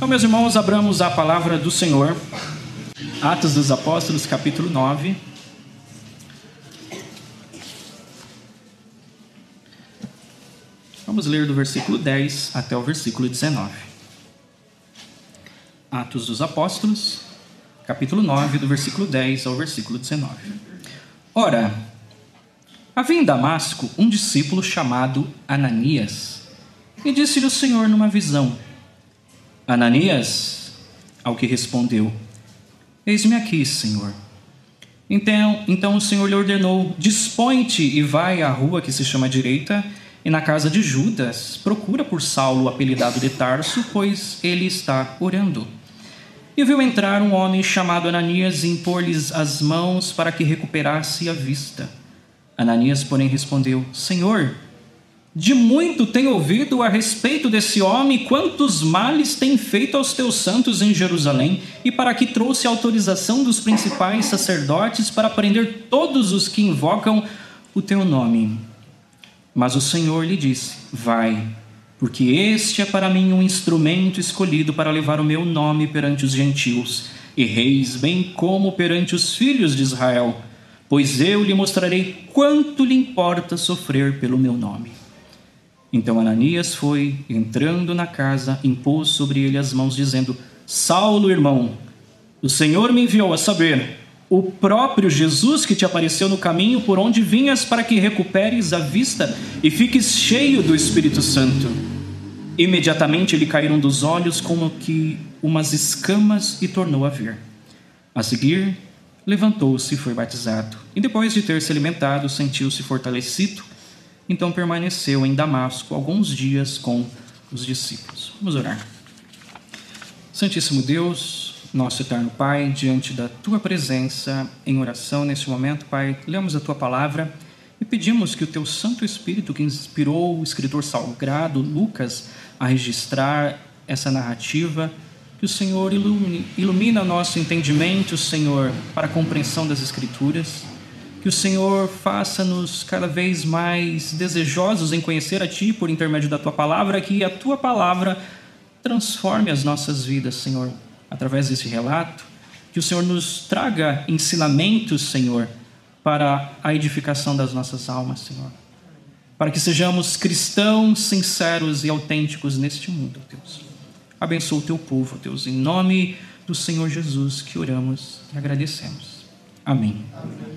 Então, meus irmãos, abramos a palavra do Senhor. Atos dos Apóstolos, capítulo 9. Vamos ler do versículo 10 até o versículo 19. Atos dos Apóstolos, capítulo 9, do versículo 10 ao versículo 19. Ora, havia em Damasco um discípulo chamado Ananias, e disse-lhe o Senhor numa visão: Ananias, ao que respondeu: Eis-me aqui, Senhor. Então, então o Senhor lhe ordenou: Dispõe-te e vai à rua que se chama Direita, e na casa de Judas, procura por Saulo, apelidado de Tarso, pois ele está orando. E viu entrar um homem chamado Ananias e impor-lhes as mãos para que recuperasse a vista. Ananias, porém, respondeu: Senhor, de muito tenho ouvido a respeito desse homem, quantos males tem feito aos teus santos em Jerusalém, e para que trouxe autorização dos principais sacerdotes para prender todos os que invocam o teu nome. Mas o Senhor lhe disse: Vai, porque este é para mim um instrumento escolhido para levar o meu nome perante os gentios e reis, bem como perante os filhos de Israel, pois eu lhe mostrarei quanto lhe importa sofrer pelo meu nome. Então Ananias foi, entrando na casa, impôs sobre ele as mãos, dizendo: Saulo, irmão, o Senhor me enviou a saber, o próprio Jesus que te apareceu no caminho por onde vinhas para que recuperes a vista e fiques cheio do Espírito Santo. Imediatamente lhe caíram dos olhos como que umas escamas e tornou a ver. A seguir, levantou-se e foi batizado. E depois de ter se alimentado, sentiu-se fortalecido então permaneceu em Damasco alguns dias com os discípulos. Vamos orar. Santíssimo Deus, nosso eterno Pai, diante da tua presença em oração nesse momento, Pai, lemos a tua palavra e pedimos que o teu Santo Espírito, que inspirou o escritor salgrado Lucas a registrar essa narrativa, que o Senhor ilumine, ilumina nosso entendimento, Senhor, para a compreensão das Escrituras que o Senhor faça-nos cada vez mais desejosos em conhecer a Ti por intermédio da Tua palavra, que a Tua palavra transforme as nossas vidas, Senhor, através desse relato. Que o Senhor nos traga ensinamentos, Senhor, para a edificação das nossas almas, Senhor. Para que sejamos cristãos sinceros e autênticos neste mundo, Deus. Abençoa o teu povo, Deus, em nome do Senhor Jesus que oramos e agradecemos. Amém. Amém.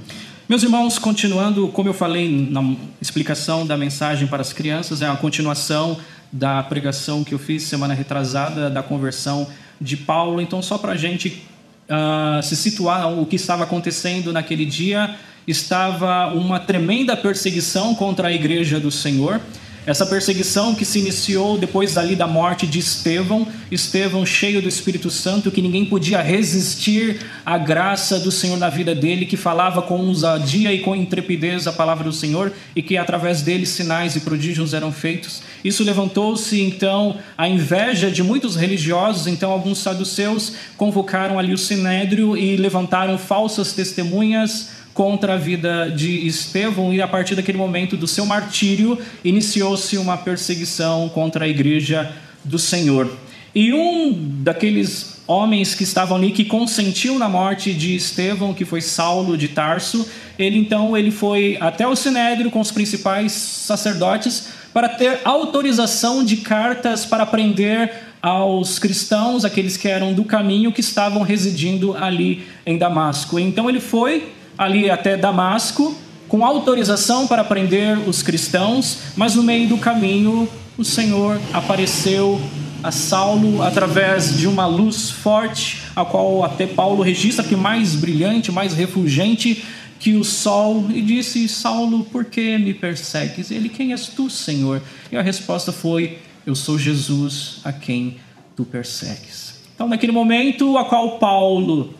Meus irmãos, continuando, como eu falei na explicação da mensagem para as crianças, é a continuação da pregação que eu fiz semana retrasada da conversão de Paulo. Então, só para a gente uh, se situar o que estava acontecendo naquele dia, estava uma tremenda perseguição contra a igreja do Senhor. Essa perseguição que se iniciou depois dali da morte de Estevão, Estevão cheio do Espírito Santo, que ninguém podia resistir à graça do Senhor na vida dele, que falava com ousadia e com intrepidez a palavra do Senhor e que através dele sinais e prodígios eram feitos. Isso levantou-se então a inveja de muitos religiosos, então alguns saduceus convocaram ali o sinédrio e levantaram falsas testemunhas contra a vida de Estevão, e a partir daquele momento do seu martírio, iniciou-se uma perseguição contra a igreja do Senhor. E um daqueles homens que estavam ali que consentiu na morte de Estevão, que foi Saulo de Tarso, ele então ele foi até o sinédrio com os principais sacerdotes para ter autorização de cartas para prender aos cristãos, aqueles que eram do caminho que estavam residindo ali em Damasco. Então ele foi ali até Damasco, com autorização para prender os cristãos, mas no meio do caminho o Senhor apareceu a Saulo através de uma luz forte, a qual até Paulo registra que mais brilhante, mais refulgente que o sol, e disse: Saulo, por que me persegues? Ele, quem és tu, Senhor? E a resposta foi: Eu sou Jesus a quem tu persegues. Então, naquele momento, a qual Paulo,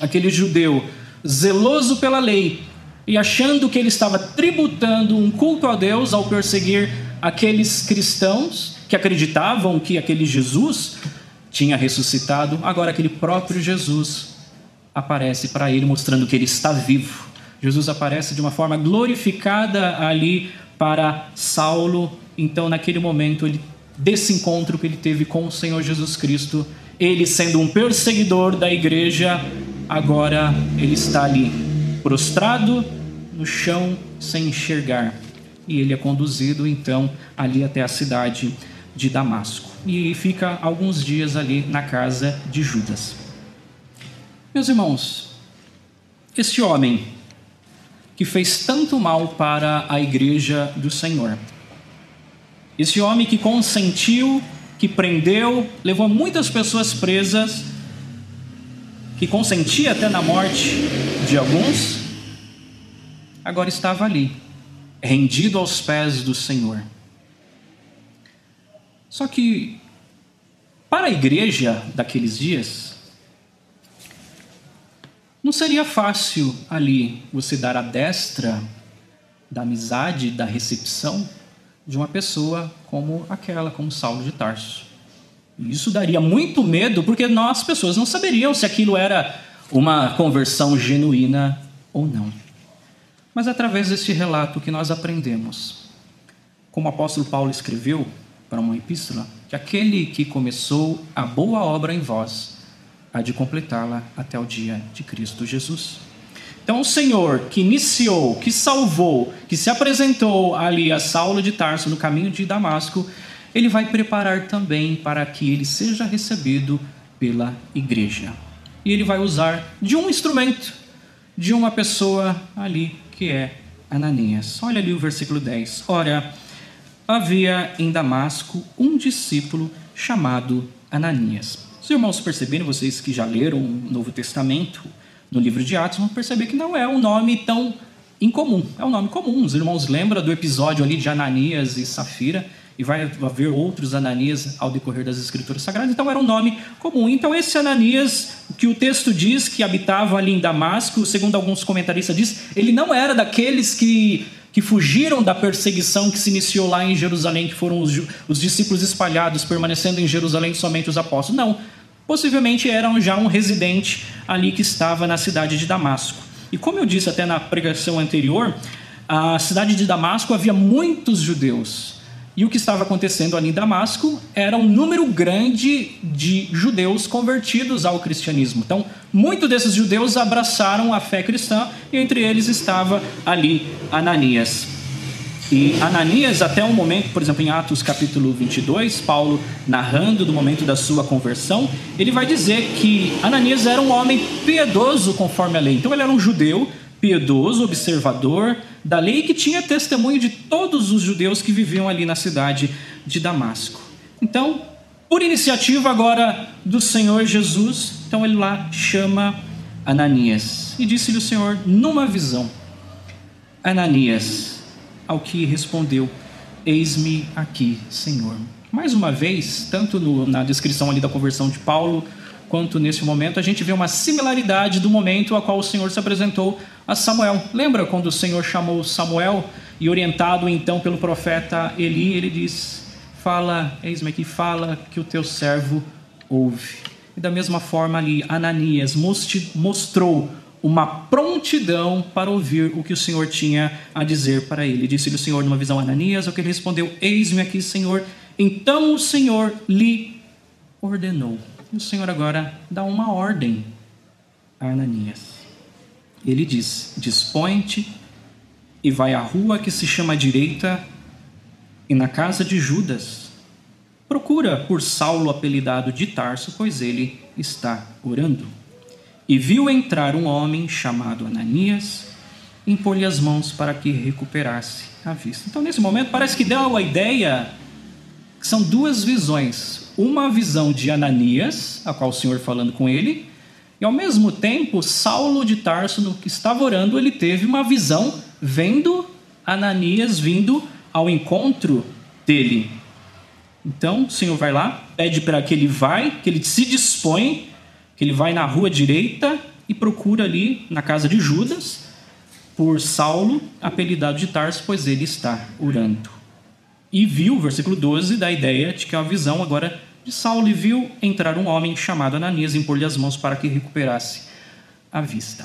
aquele judeu, zeloso pela lei e achando que ele estava tributando um culto a Deus ao perseguir aqueles cristãos que acreditavam que aquele Jesus tinha ressuscitado, agora aquele próprio Jesus aparece para ele mostrando que ele está vivo. Jesus aparece de uma forma glorificada ali para Saulo. Então, naquele momento, ele desse encontro que ele teve com o Senhor Jesus Cristo. Ele, sendo um perseguidor da igreja, agora ele está ali, prostrado no chão, sem enxergar. E ele é conduzido então ali até a cidade de Damasco. E fica alguns dias ali na casa de Judas. Meus irmãos, este homem que fez tanto mal para a igreja do Senhor, esse homem que consentiu, que prendeu, levou muitas pessoas presas, que consentia até na morte de alguns, agora estava ali, rendido aos pés do Senhor. Só que, para a igreja daqueles dias, não seria fácil ali você dar a destra da amizade, da recepção de uma pessoa como aquela, como Saulo de Tarso. Isso daria muito medo, porque nós, pessoas, não saberiam se aquilo era uma conversão genuína ou não. Mas através desse relato que nós aprendemos, como o apóstolo Paulo escreveu para uma epístola, que aquele que começou a boa obra em vós há de completá-la até o dia de Cristo Jesus. Então, o Senhor que iniciou, que salvou, que se apresentou ali a Saulo de Tarso no caminho de Damasco, ele vai preparar também para que ele seja recebido pela igreja. E ele vai usar de um instrumento, de uma pessoa ali que é Ananias. Olha ali o versículo 10. Ora, havia em Damasco um discípulo chamado Ananias. Os irmãos perceberam, vocês que já leram o Novo Testamento, no livro de Atos, vão perceber que não é um nome tão incomum. É um nome comum. Os irmãos lembram do episódio ali de Ananias e Safira, e vai haver outros Ananias ao decorrer das Escrituras Sagradas. Então era um nome comum. Então esse Ananias, que o texto diz que habitava ali em Damasco, segundo alguns comentaristas diz, ele não era daqueles que que fugiram da perseguição que se iniciou lá em Jerusalém, que foram os, os discípulos espalhados, permanecendo em Jerusalém somente os apóstolos. Não, Possivelmente era já um residente ali que estava na cidade de Damasco. E como eu disse até na pregação anterior, a cidade de Damasco havia muitos judeus. E o que estava acontecendo ali em Damasco era um número grande de judeus convertidos ao cristianismo. Então, muitos desses judeus abraçaram a fé cristã e entre eles estava ali Ananias. E Ananias, até um momento, por exemplo, em Atos capítulo 22, Paulo narrando do momento da sua conversão, ele vai dizer que Ananias era um homem piedoso conforme a lei. Então ele era um judeu piedoso, observador da lei que tinha testemunho de todos os judeus que viviam ali na cidade de Damasco. Então, por iniciativa agora do Senhor Jesus, então ele lá chama Ananias e disse-lhe o Senhor numa visão: Ananias, ao que respondeu: Eis-me aqui, Senhor. Mais uma vez, tanto no, na descrição ali da conversão de Paulo, quanto nesse momento, a gente vê uma similaridade do momento a qual o Senhor se apresentou a Samuel. Lembra quando o Senhor chamou Samuel e orientado então pelo profeta Eli, ele diz: Fala, eis-me aqui, fala que o teu servo ouve. E da mesma forma ali, Ananias mostrou uma prontidão para ouvir o que o Senhor tinha a dizer para ele. Disse-lhe o Senhor numa visão a Ananias, ao que ele respondeu: Eis-me aqui, Senhor. Então o Senhor lhe ordenou. O Senhor agora dá uma ordem a Ananias. Ele diz: Dispõe-te e vai à rua que se chama direita e na casa de Judas. Procura por Saulo, apelidado de Tarso, pois ele está orando e viu entrar um homem chamado Ananias, impor-lhe as mãos para que recuperasse a vista. Então, nesse momento, parece que deu a ideia que são duas visões. Uma visão de Ananias, a qual o Senhor falando com ele, e ao mesmo tempo, Saulo de Tarso, no que estava orando, ele teve uma visão vendo Ananias vindo ao encontro dele. Então, o Senhor vai lá, pede para que ele vai, que ele se dispõe que ele vai na rua direita e procura ali na casa de Judas por Saulo, apelidado de Tarso, pois ele está orando. E viu, versículo 12, da ideia de que uma visão agora de Saulo, e viu entrar um homem chamado Ananias e impor-lhe as mãos para que recuperasse a vista.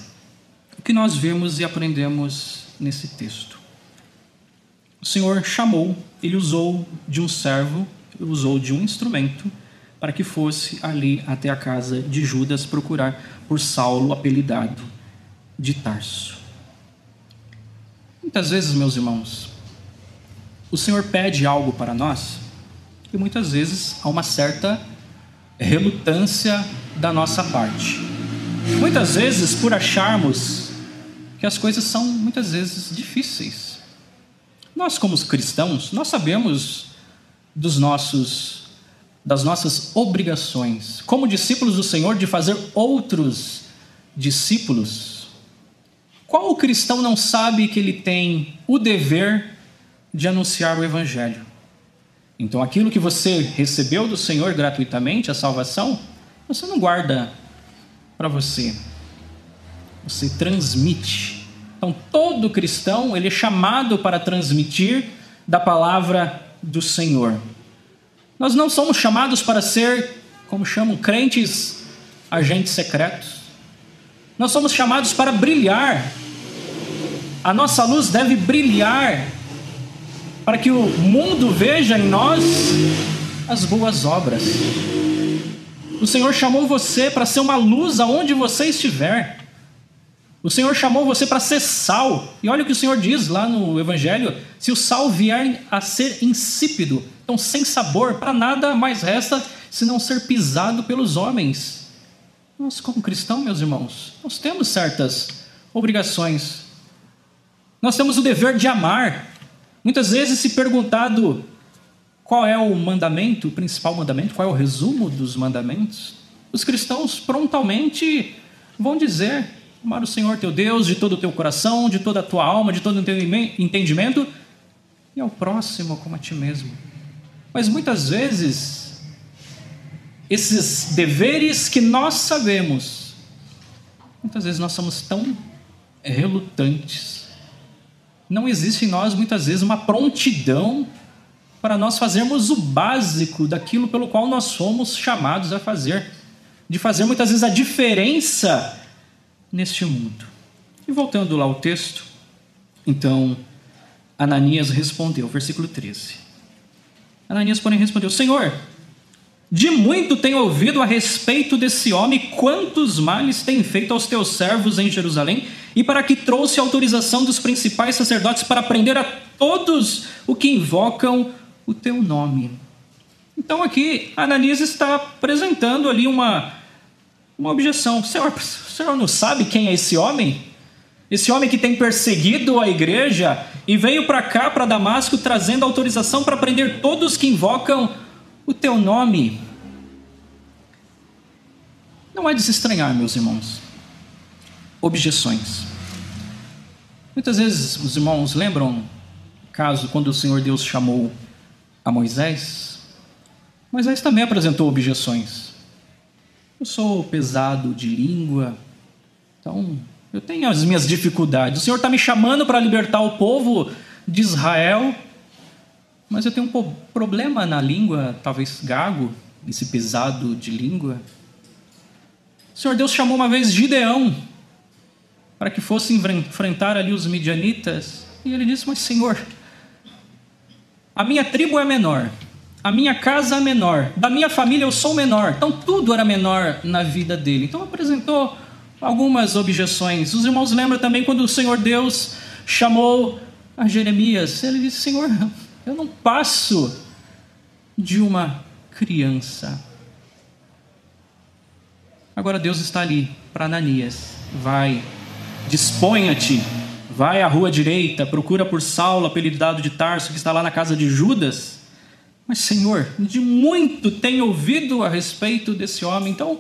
O que nós vemos e aprendemos nesse texto? O Senhor chamou, ele usou de um servo, usou de um instrumento para que fosse ali até a casa de Judas procurar por Saulo, apelidado de Tarso. Muitas vezes, meus irmãos, o Senhor pede algo para nós e muitas vezes há uma certa relutância da nossa parte. Muitas vezes por acharmos que as coisas são muitas vezes difíceis. Nós como cristãos, nós sabemos dos nossos das nossas obrigações como discípulos do Senhor de fazer outros discípulos. Qual cristão não sabe que ele tem o dever de anunciar o evangelho? Então, aquilo que você recebeu do Senhor gratuitamente, a salvação, você não guarda para você. Você transmite. Então, todo cristão, ele é chamado para transmitir da palavra do Senhor. Nós não somos chamados para ser, como chamam, crentes agentes secretos. Nós somos chamados para brilhar. A nossa luz deve brilhar para que o mundo veja em nós as boas obras. O Senhor chamou você para ser uma luz aonde você estiver. O Senhor chamou você para ser sal. E olha o que o Senhor diz lá no Evangelho: se o sal vier a ser insípido, então sem sabor, para nada mais resta senão ser pisado pelos homens. Nós, como cristãos, meus irmãos, nós temos certas obrigações. Nós temos o dever de amar. Muitas vezes, se perguntado qual é o mandamento, o principal mandamento, qual é o resumo dos mandamentos, os cristãos prontamente vão dizer Amar o Senhor teu Deus de todo o teu coração, de toda a tua alma, de todo o teu entendimento, e ao próximo como a ti mesmo. Mas muitas vezes, esses deveres que nós sabemos, muitas vezes nós somos tão relutantes. Não existe em nós, muitas vezes, uma prontidão para nós fazermos o básico daquilo pelo qual nós somos chamados a fazer. De fazer muitas vezes a diferença neste mundo. E voltando lá ao texto, então Ananias respondeu, versículo 13. Ananias, porém, respondeu: Senhor, de muito tenho ouvido a respeito desse homem, quantos males tem feito aos teus servos em Jerusalém, e para que trouxe autorização dos principais sacerdotes para prender a todos o que invocam o teu nome. Então aqui Ananias está apresentando ali uma uma objeção. Senhor, o senhor não sabe quem é esse homem? Esse homem que tem perseguido a igreja e veio para cá, para Damasco, trazendo autorização para prender todos que invocam o teu nome. Não é de se estranhar, meus irmãos. Objeções. Muitas vezes os irmãos lembram o caso quando o Senhor Deus chamou a Moisés? Moisés também apresentou objeções. Eu sou pesado de língua, então eu tenho as minhas dificuldades. O Senhor está me chamando para libertar o povo de Israel, mas eu tenho um problema na língua, talvez gago, esse pesado de língua. O Senhor Deus chamou uma vez Gideão para que fosse enfrentar ali os midianitas, e ele disse: Mas Senhor, a minha tribo é menor, a minha casa é menor, da minha família eu sou menor. Então tudo era menor na vida dele. Então apresentou algumas objeções. Os irmãos lembram também quando o Senhor Deus chamou a Jeremias. Ele disse: Senhor, eu não passo de uma criança. Agora Deus está ali para Ananias. Vai, disponha-te, vai à rua direita, procura por Saulo, apelidado de Tarso, que está lá na casa de Judas mas, Senhor, de muito tenho ouvido a respeito desse homem. Então,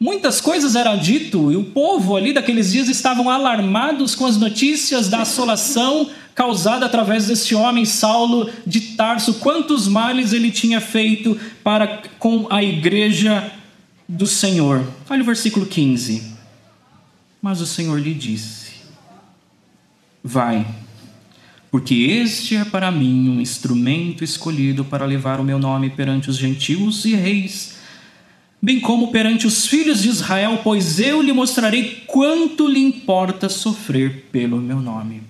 muitas coisas eram dito e o povo ali daqueles dias estavam alarmados com as notícias da assolação causada através desse homem Saulo de Tarso, quantos males ele tinha feito para com a igreja do Senhor. Olha o versículo 15. Mas o Senhor lhe disse: Vai, porque este é para mim um instrumento escolhido para levar o meu nome perante os gentios e reis, bem como perante os filhos de Israel, pois eu lhe mostrarei quanto lhe importa sofrer pelo meu nome.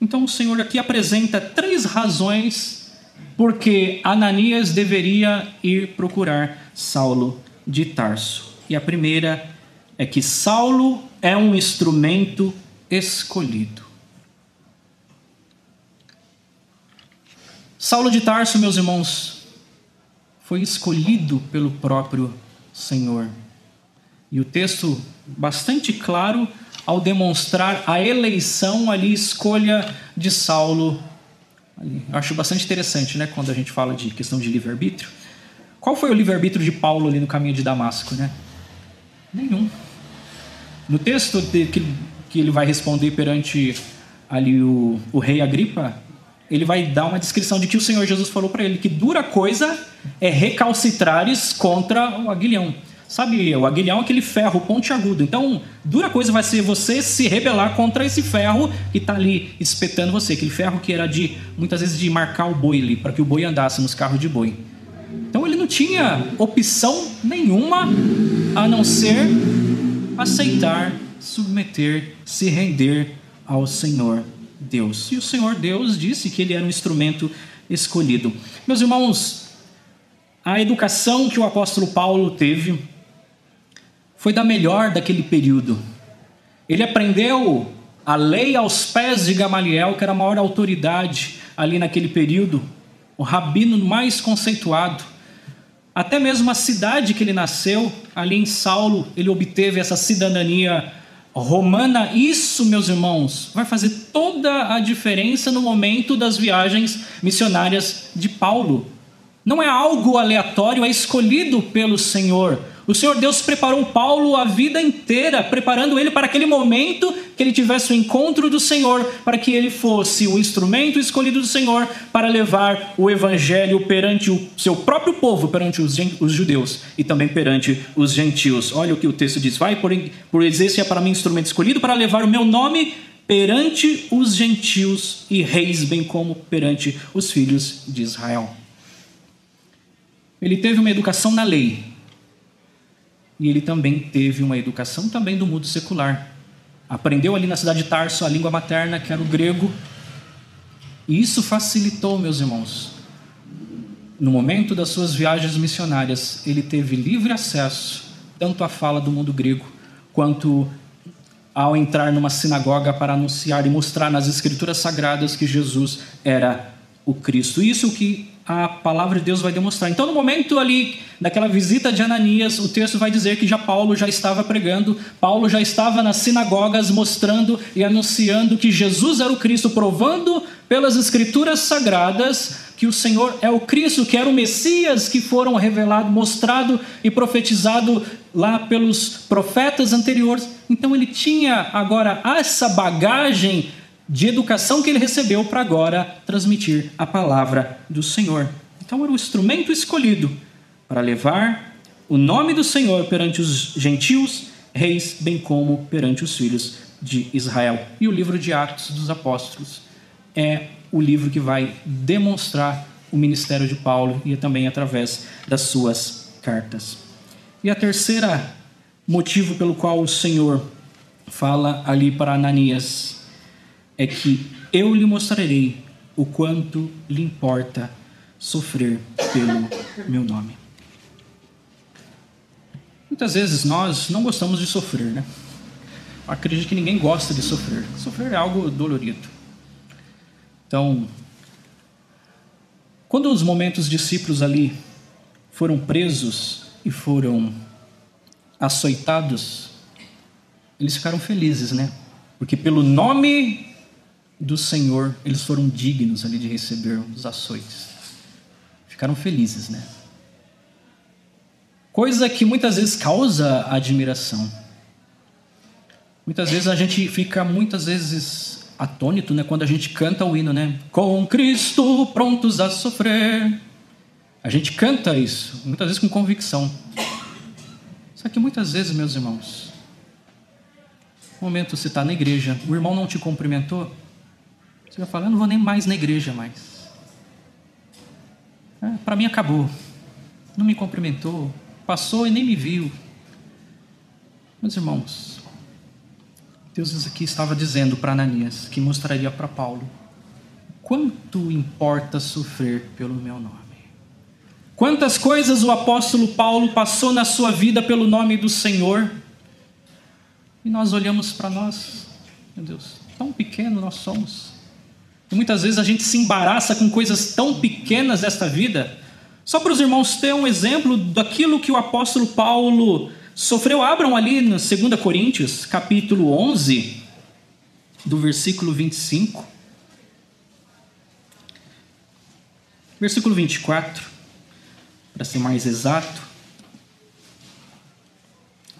Então o Senhor aqui apresenta três razões porque Ananias deveria ir procurar Saulo de Tarso. E a primeira é que Saulo é um instrumento escolhido. Saulo de Tarso, meus irmãos, foi escolhido pelo próprio Senhor. E o texto bastante claro ao demonstrar a eleição ali, escolha de Saulo. Ali. Acho bastante interessante, né, quando a gente fala de questão de livre-arbítrio. Qual foi o livre-arbítrio de Paulo ali no caminho de Damasco, né? Nenhum. No texto de, que, que ele vai responder perante ali o, o rei Agripa, ele vai dar uma descrição de que o Senhor Jesus falou para ele que dura coisa é recalcitrares contra o aguilhão. Sabe, o aguilhão é aquele ferro pontiagudo. Então, dura coisa vai ser você se rebelar contra esse ferro que está ali espetando você. Aquele ferro que era de, muitas vezes, de marcar o boi ali, para que o boi andasse nos carros de boi. Então, ele não tinha opção nenhuma a não ser aceitar, submeter, se render ao Senhor Deus. E o Senhor Deus disse que ele era um instrumento escolhido. Meus irmãos, a educação que o apóstolo Paulo teve foi da melhor daquele período. Ele aprendeu a lei aos pés de Gamaliel, que era a maior autoridade ali naquele período, o rabino mais conceituado. Até mesmo a cidade que ele nasceu, ali em Saulo, ele obteve essa cidadania romana. Isso, meus irmãos, vai fazer toda a diferença no momento das viagens missionárias de Paulo. Não é algo aleatório, é escolhido pelo Senhor. O Senhor Deus preparou Paulo a vida inteira, preparando ele para aquele momento que ele tivesse o encontro do Senhor, para que ele fosse o instrumento escolhido do Senhor para levar o evangelho perante o seu próprio povo, perante os, judeus e também perante os gentios. Olha o que o texto diz: Vai, por, por esse é para mim instrumento escolhido para levar o meu nome perante os gentios e reis, bem como perante os filhos de Israel. Ele teve uma educação na lei, e ele também teve uma educação também do mundo secular. Aprendeu ali na cidade de Tarso a língua materna, que era o grego. E isso facilitou, meus irmãos. No momento das suas viagens missionárias, ele teve livre acesso tanto à fala do mundo grego, quanto ao entrar numa sinagoga para anunciar e mostrar nas escrituras sagradas que Jesus era o Cristo. Isso que a palavra de Deus vai demonstrar. Então, no momento ali daquela visita de Ananias, o texto vai dizer que já Paulo já estava pregando, Paulo já estava nas sinagogas mostrando e anunciando que Jesus era o Cristo, provando pelas escrituras sagradas que o Senhor é o Cristo, que era o Messias que foram revelado, mostrado e profetizado lá pelos profetas anteriores. Então ele tinha agora essa bagagem de educação que ele recebeu para agora transmitir a palavra do Senhor. Então era o instrumento escolhido para levar o nome do Senhor perante os gentios, reis, bem como perante os filhos de Israel. E o livro de Atos dos Apóstolos é o livro que vai demonstrar o ministério de Paulo e também através das suas cartas. E a terceira motivo pelo qual o Senhor fala ali para Ananias é que eu lhe mostrarei o quanto lhe importa sofrer pelo meu nome. Muitas vezes nós não gostamos de sofrer, né? acredito que ninguém gosta de sofrer. Sofrer é algo dolorido. Então, quando os momentos discípulos ali foram presos e foram açoitados, eles ficaram felizes, né? Porque pelo nome do Senhor, eles foram dignos ali de receber os açoites. Ficaram felizes, né? Coisa que muitas vezes causa admiração. Muitas vezes a gente fica muitas vezes atônito, né, quando a gente canta o hino, né? Com Cristo prontos a sofrer. A gente canta isso, muitas vezes com convicção. Só que muitas vezes, meus irmãos, no momento você está na igreja, o irmão não te cumprimentou, você vai falar, eu não vou nem mais na igreja mais. É, Para mim acabou. Não me cumprimentou, passou e nem me viu. Meus irmãos, Deus aqui estava dizendo para Ananias que mostraria para Paulo quanto importa sofrer pelo meu nome. Quantas coisas o apóstolo Paulo passou na sua vida pelo nome do Senhor. E nós olhamos para nós, meu Deus, tão pequeno nós somos. E muitas vezes a gente se embaraça com coisas tão pequenas desta vida. Só para os irmãos terem um exemplo daquilo que o apóstolo Paulo sofreu. Abram ali no 2 Coríntios, capítulo 11, do versículo 25. Versículo 24 para ser mais exato.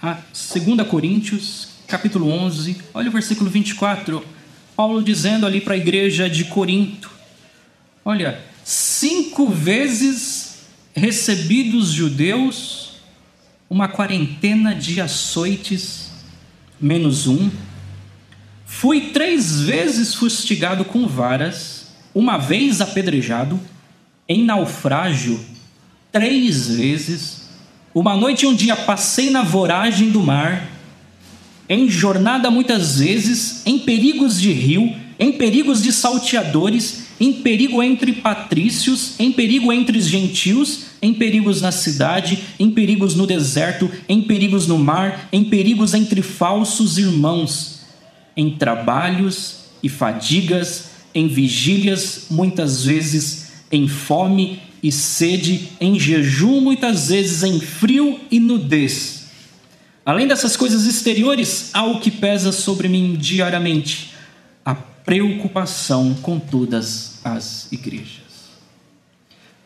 A 2 Coríntios, capítulo 11, olha o versículo 24. Paulo dizendo ali para a igreja de Corinto: Olha, cinco vezes recebi dos judeus uma quarentena de açoites, menos um. Fui três vezes fustigado com varas, uma vez apedrejado, em naufrágio três vezes. Uma noite e um dia passei na voragem do mar, em jornada muitas vezes, em perigos de rio, em perigos de salteadores, em perigo entre patrícios, em perigo entre gentios, em perigos na cidade, em perigos no deserto, em perigos no mar, em perigos entre falsos irmãos, em trabalhos e fadigas, em vigílias, muitas vezes em fome e sede, em jejum, muitas vezes em frio e nudez. Além dessas coisas exteriores, há o que pesa sobre mim diariamente: a preocupação com todas as igrejas.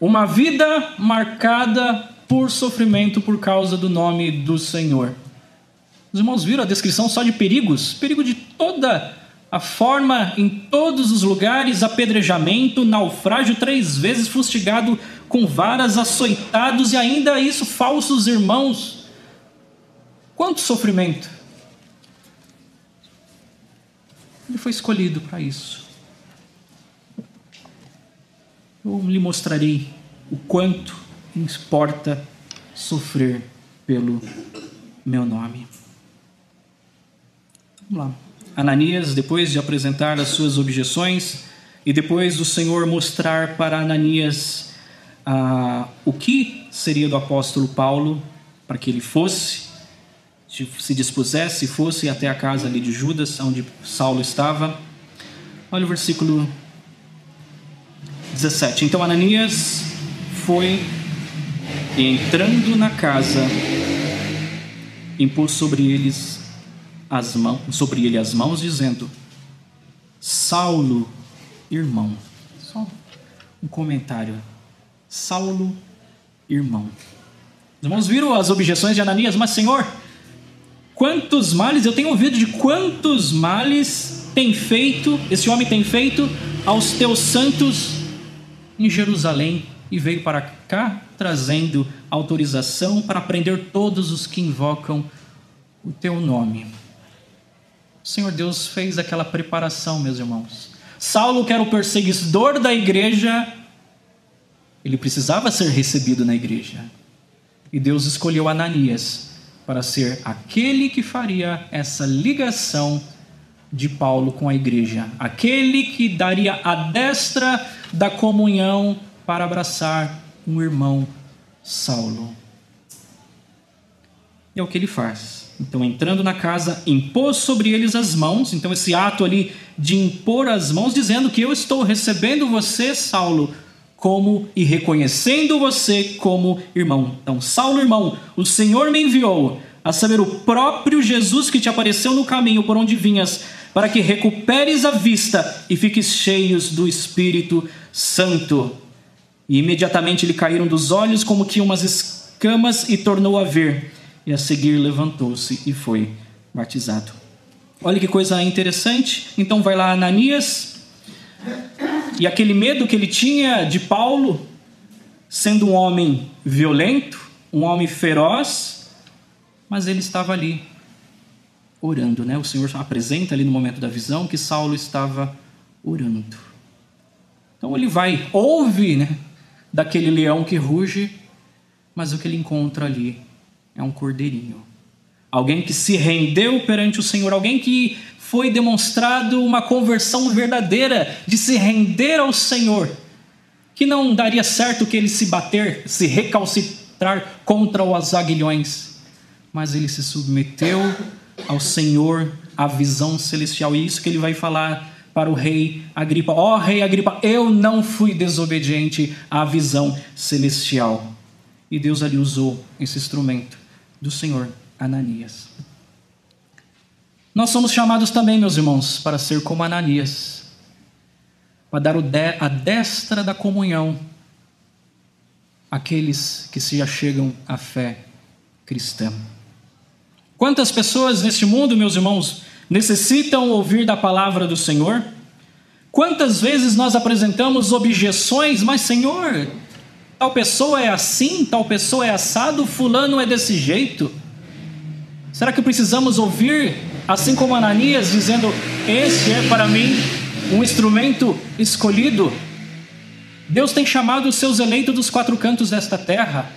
Uma vida marcada por sofrimento por causa do nome do Senhor. Os irmãos viram a descrição só de perigos? Perigo de toda a forma em todos os lugares, apedrejamento, naufrágio, três vezes fustigado com varas, açoitados e ainda isso, falsos irmãos. Quanto sofrimento! Ele foi escolhido para isso. Eu lhe mostrarei o quanto importa sofrer pelo meu nome. Vamos lá. Ananias, depois de apresentar as suas objeções e depois do Senhor mostrar para Ananias ah, o que seria do apóstolo Paulo para que ele fosse, se dispusesse, fosse até a casa ali de Judas, onde Saulo estava. Olha o versículo 17. Então Ananias foi e entrando na casa, impôs sobre eles as mãos, sobre ele as mãos, dizendo: Saulo, irmão. Só um comentário. Saulo, irmão. Os irmãos viram as objeções de Ananias, mas Senhor, quantos males, eu tenho ouvido de quantos males tem feito, esse homem tem feito aos teus santos em Jerusalém e veio para cá trazendo autorização para prender todos os que invocam o teu nome. O Senhor Deus fez aquela preparação, meus irmãos. Saulo, que era o perseguidor da igreja, ele precisava ser recebido na igreja. E Deus escolheu Ananias para ser aquele que faria essa ligação de Paulo com a igreja, aquele que daria a destra da comunhão para abraçar um irmão Saulo. E é o que ele faz. Então, entrando na casa, impôs sobre eles as mãos. Então, esse ato ali de impor as mãos, dizendo que eu estou recebendo você, Saulo, como e reconhecendo você como irmão. Então, Saulo, irmão, o Senhor me enviou, a saber, o próprio Jesus que te apareceu no caminho por onde vinhas, para que recuperes a vista e fiques cheios do Espírito Santo. E imediatamente lhe caíram dos olhos como que umas escamas e tornou a ver e a seguir levantou-se e foi batizado. Olha que coisa interessante. Então vai lá Ananias, e aquele medo que ele tinha de Paulo, sendo um homem violento, um homem feroz, mas ele estava ali orando, né? O Senhor apresenta ali no momento da visão que Saulo estava orando. Então ele vai, ouve, né, daquele leão que ruge, mas o que ele encontra ali é um cordeirinho. Alguém que se rendeu perante o Senhor, alguém que foi demonstrado uma conversão verdadeira de se render ao Senhor, que não daria certo que ele se bater, se recalcitrar contra os aguilhões, mas ele se submeteu ao Senhor, à visão celestial, e isso que ele vai falar para o rei Agripa: Ó oh, rei Agripa, eu não fui desobediente à visão celestial. E Deus ali usou esse instrumento do Senhor, Ananias. Nós somos chamados também, meus irmãos, para ser como Ananias, para dar a destra da comunhão àqueles que se achegam à fé cristã. Quantas pessoas neste mundo, meus irmãos, necessitam ouvir da palavra do Senhor? Quantas vezes nós apresentamos objeções, mas Senhor, tal pessoa é assim, tal pessoa é assado, fulano é desse jeito. Será que precisamos ouvir, assim como Ananias, dizendo: Este é para mim um instrumento escolhido? Deus tem chamado os seus eleitos dos quatro cantos desta terra,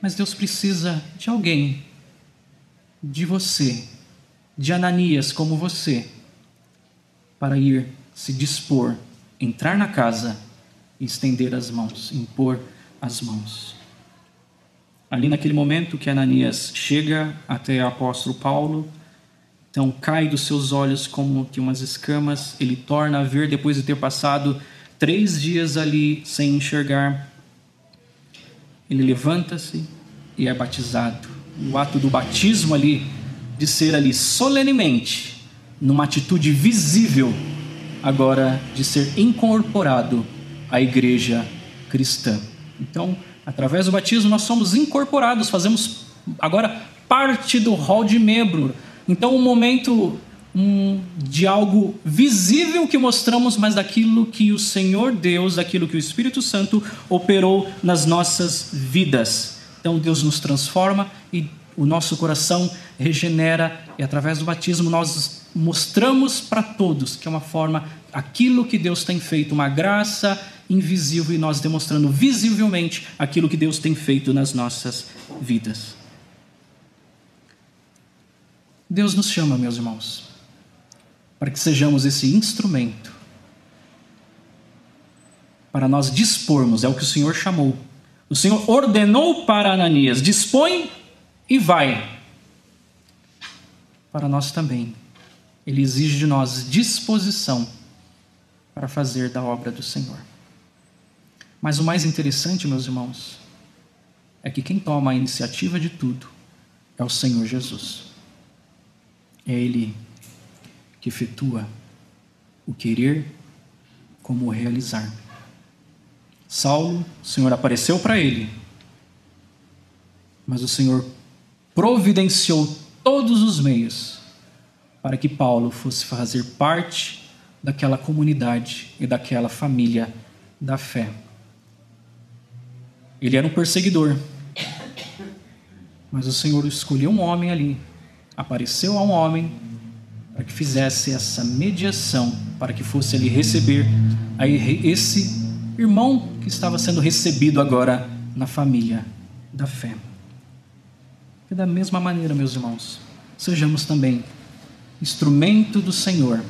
mas Deus precisa de alguém, de você, de Ananias como você, para ir se dispor, entrar na casa e estender as mãos, impor as mãos. Ali naquele momento que Ananias chega até o apóstolo Paulo, então cai dos seus olhos como que umas escamas, ele torna a ver depois de ter passado três dias ali sem enxergar. Ele levanta-se e é batizado. O ato do batismo ali, de ser ali solenemente, numa atitude visível, agora de ser incorporado à igreja cristã. Então, através do batismo, nós somos incorporados, fazemos agora parte do rol de membro. Então, um momento um, de algo visível que mostramos, mas daquilo que o Senhor Deus, daquilo que o Espírito Santo operou nas nossas vidas. Então, Deus nos transforma e o nosso coração regenera, e através do batismo nós mostramos para todos que é uma forma, aquilo que Deus tem feito, uma graça invisível, e nós demonstrando visivelmente aquilo que Deus tem feito nas nossas vidas. Deus nos chama, meus irmãos, para que sejamos esse instrumento, para nós dispormos, é o que o Senhor chamou. O Senhor ordenou para Ananias: dispõe e vai. Para nós também. Ele exige de nós disposição para fazer da obra do Senhor. Mas o mais interessante, meus irmãos, é que quem toma a iniciativa de tudo é o Senhor Jesus. É Ele que efetua o querer como o realizar. Saulo, o Senhor apareceu para ele, mas o Senhor providenciou todos os meios para que Paulo fosse fazer parte daquela comunidade e daquela família da fé. Ele era um perseguidor, mas o Senhor escolheu um homem ali, apareceu a um homem para que fizesse essa mediação, para que fosse ali receber esse irmão que estava sendo recebido agora na família da fé. E da mesma maneira, meus irmãos, sejamos também instrumento do Senhor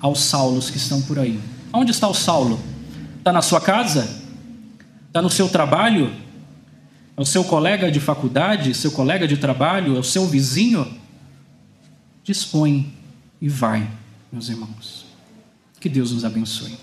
aos Saulos que estão por aí. Onde está o Saulo? Está na sua casa? Está no seu trabalho? É o seu colega de faculdade? Seu colega de trabalho? É o seu vizinho? Dispõe e vai, meus irmãos. Que Deus nos abençoe.